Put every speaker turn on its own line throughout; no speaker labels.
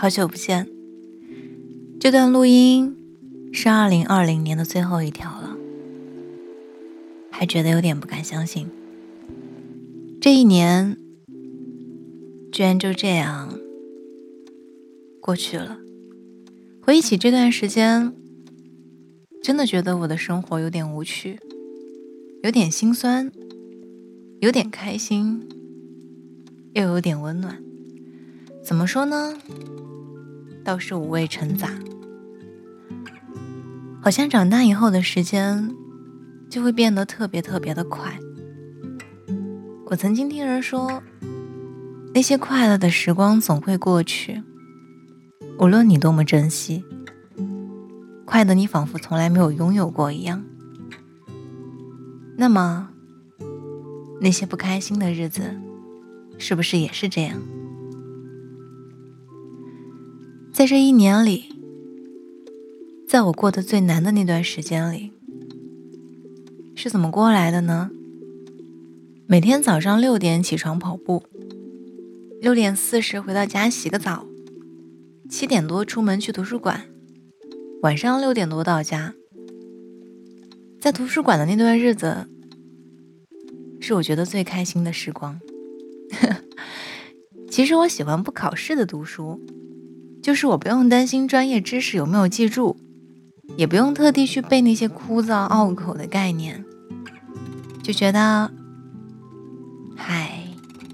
好久不见。这段录音是二零二零年的最后一条了，还觉得有点不敢相信。这一年居然就这样过去了。回忆起这段时间，真的觉得我的生活有点无趣，有点心酸，有点开心，又有点温暖。怎么说呢？倒是五味陈杂。好像长大以后的时间就会变得特别特别的快。我曾经听人说，那些快乐的时光总会过去，无论你多么珍惜，快的你仿佛从来没有拥有过一样。那么，那些不开心的日子，是不是也是这样？在这一年里，在我过得最难的那段时间里，是怎么过来的呢？每天早上六点起床跑步，六点四十回到家洗个澡，七点多出门去图书馆，晚上六点多到家。在图书馆的那段日子，是我觉得最开心的时光。其实我喜欢不考试的读书。就是我不用担心专业知识有没有记住，也不用特地去背那些枯燥拗口的概念，就觉得，嗨，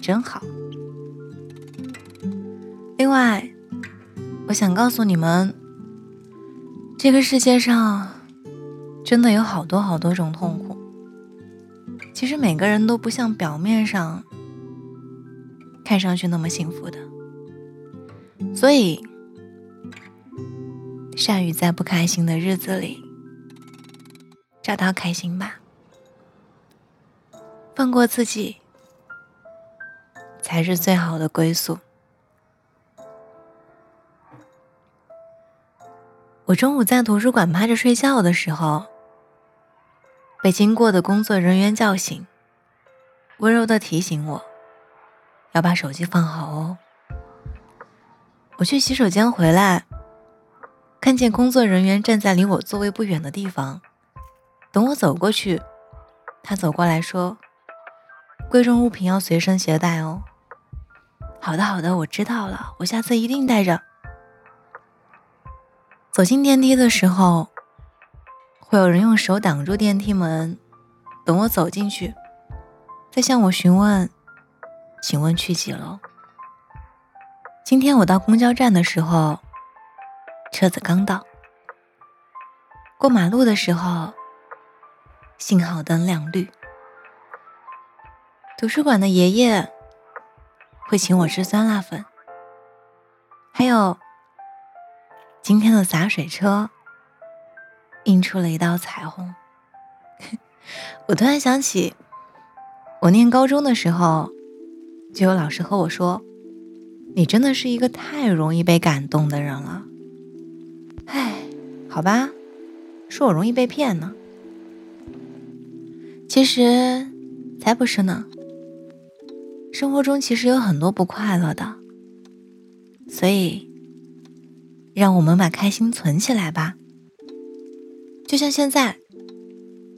真好。另外，我想告诉你们，这个世界上真的有好多好多种痛苦。其实每个人都不像表面上看上去那么幸福的，所以。善于在不开心的日子里找到开心吧，放过自己才是最好的归宿。我中午在图书馆趴着睡觉的时候，被经过的工作人员叫醒，温柔的提醒我要把手机放好哦。我去洗手间回来。看见工作人员站在离我座位不远的地方，等我走过去，他走过来说：“贵重物品要随身携带哦。”“好的，好的，我知道了，我下次一定带着。”走进电梯的时候，会有人用手挡住电梯门，等我走进去，再向我询问：“请问去几楼？”今天我到公交站的时候。车子刚到，过马路的时候，信号灯亮绿。图书馆的爷爷会请我吃酸辣粉，还有今天的洒水车印出了一道彩虹。我突然想起，我念高中的时候，就有老师和我说：“你真的是一个太容易被感动的人了。”唉，好吧，说我容易被骗呢。其实才不是呢。生活中其实有很多不快乐的，所以让我们把开心存起来吧。就像现在，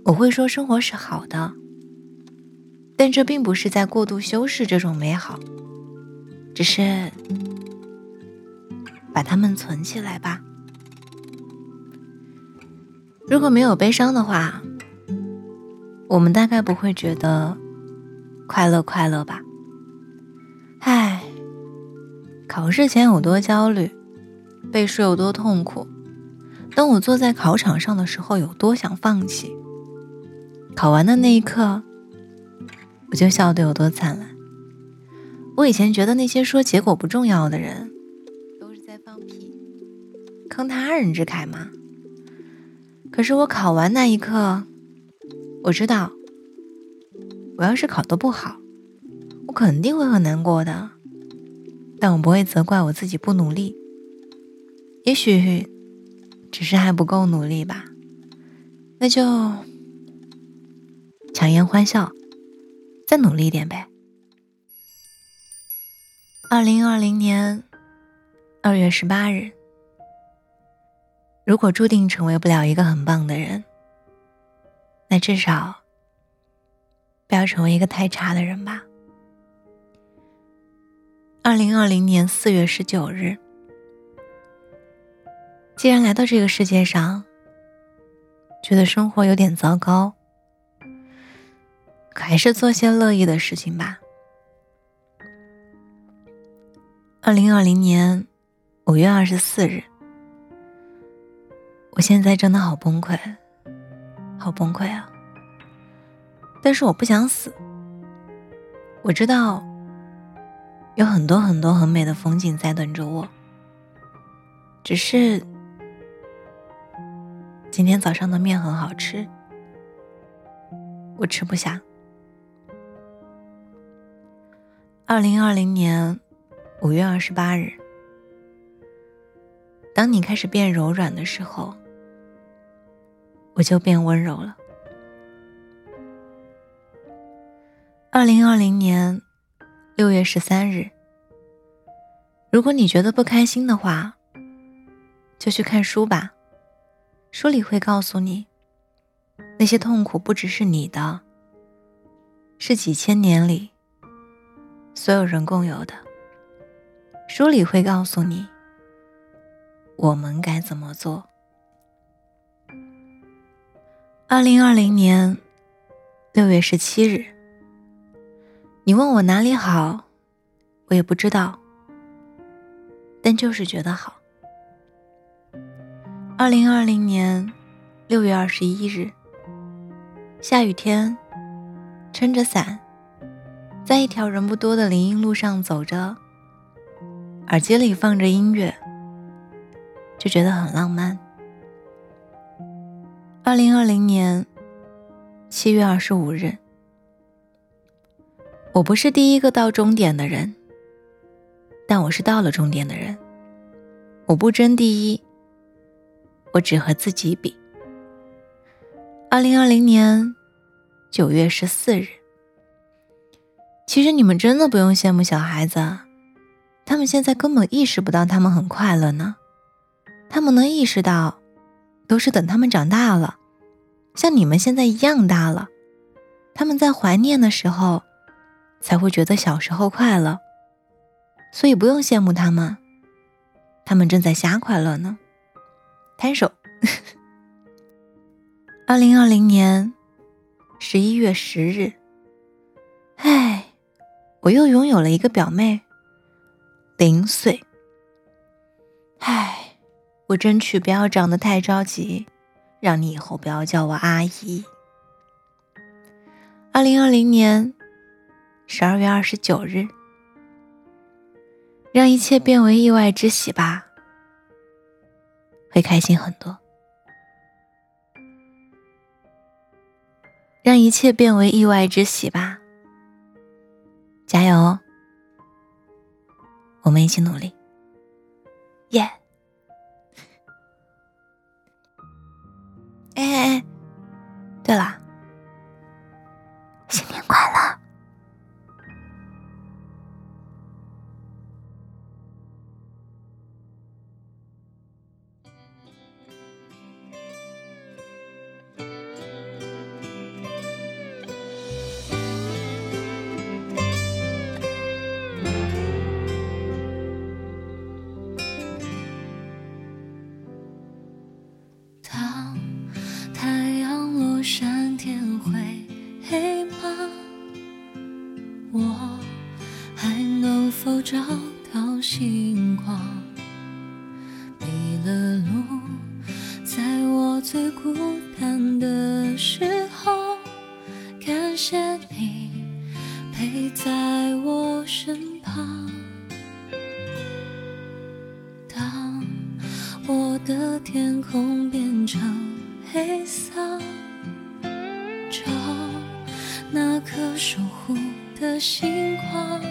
我会说生活是好的，但这并不是在过度修饰这种美好，只是把它们存起来吧。如果没有悲伤的话，我们大概不会觉得快乐快乐吧？唉，考试前有多焦虑，背书有多痛苦，当我坐在考场上的时候有多想放弃，考完的那一刻，我就笑得有多灿烂。我以前觉得那些说结果不重要的人，都是在放屁，坑他人之慨嘛。可是我考完那一刻，我知道，我要是考得不好，我肯定会很难过的。但我不会责怪我自己不努力，也许只是还不够努力吧。那就强颜欢笑，再努力一点呗。二零二零年二月十八日，如果注定成为不了一个很棒的人，那至少不要成为一个太差的人吧。二零二零年四月十九日，既然来到这个世界上，觉得生活有点糟糕，可还是做些乐意的事情吧。二零二零年五月二十四日，我现在真的好崩溃，好崩溃啊！但是我不想死，我知道。有很多很多很美的风景在等着我，只是今天早上的面很好吃，我吃不下。二零二零年五月二十八日，当你开始变柔软的时候，我就变温柔了。二零二零年。六月十三日，如果你觉得不开心的话，就去看书吧。书里会告诉你，那些痛苦不只是你的，是几千年里所有人共有的。书里会告诉你，我们该怎么做。二零二零年六月十七日。你问我哪里好，我也不知道，但就是觉得好。二零二零年六月二十一日，下雨天，撑着伞，在一条人不多的林荫路上走着，耳机里放着音乐，就觉得很浪漫。二零二零年七月二十五日。我不是第一个到终点的人，但我是到了终点的人。我不争第一，我只和自己比。二零二零年九月十四日，其实你们真的不用羡慕小孩子，他们现在根本意识不到他们很快乐呢。他们能意识到，都是等他们长大了，像你们现在一样大了，他们在怀念的时候。才会觉得小时候快乐，所以不用羡慕他们，他们正在瞎快乐呢。摊手。二零二零年十一月十日，唉，我又拥有了一个表妹，零岁。唉，我争取不要长得太着急，让你以后不要叫我阿姨。二零二零年。十二月二十九日，让一切变为意外之喜吧，会开心很多。让一切变为意外之喜吧，加油！我们一起努力，耶！
找到星光，迷了路，在我最孤单的时候，感谢你陪在我身旁。当我的天空变成黑色，找那颗守护的星光。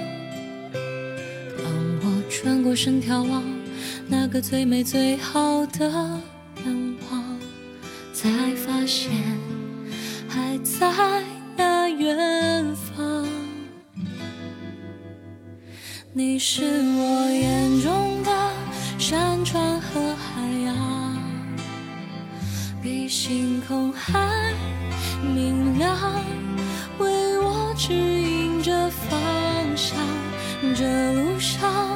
穿过身眺望那个最美最好的愿望才发现还在那远方。你是我眼中的山川和海洋比星空还明亮为我指引着方向这路上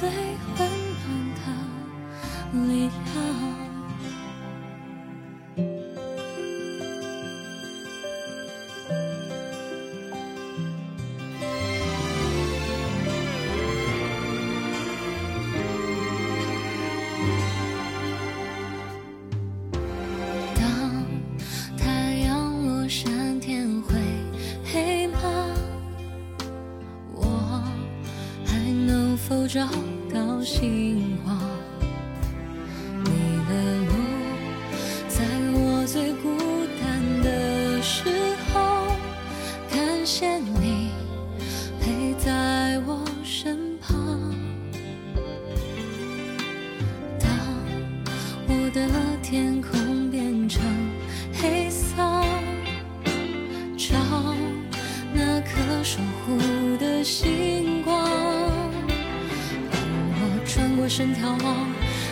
最坏找到心花。转身眺望，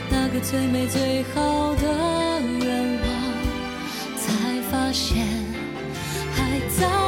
那个最美最好的愿望，才发现还在。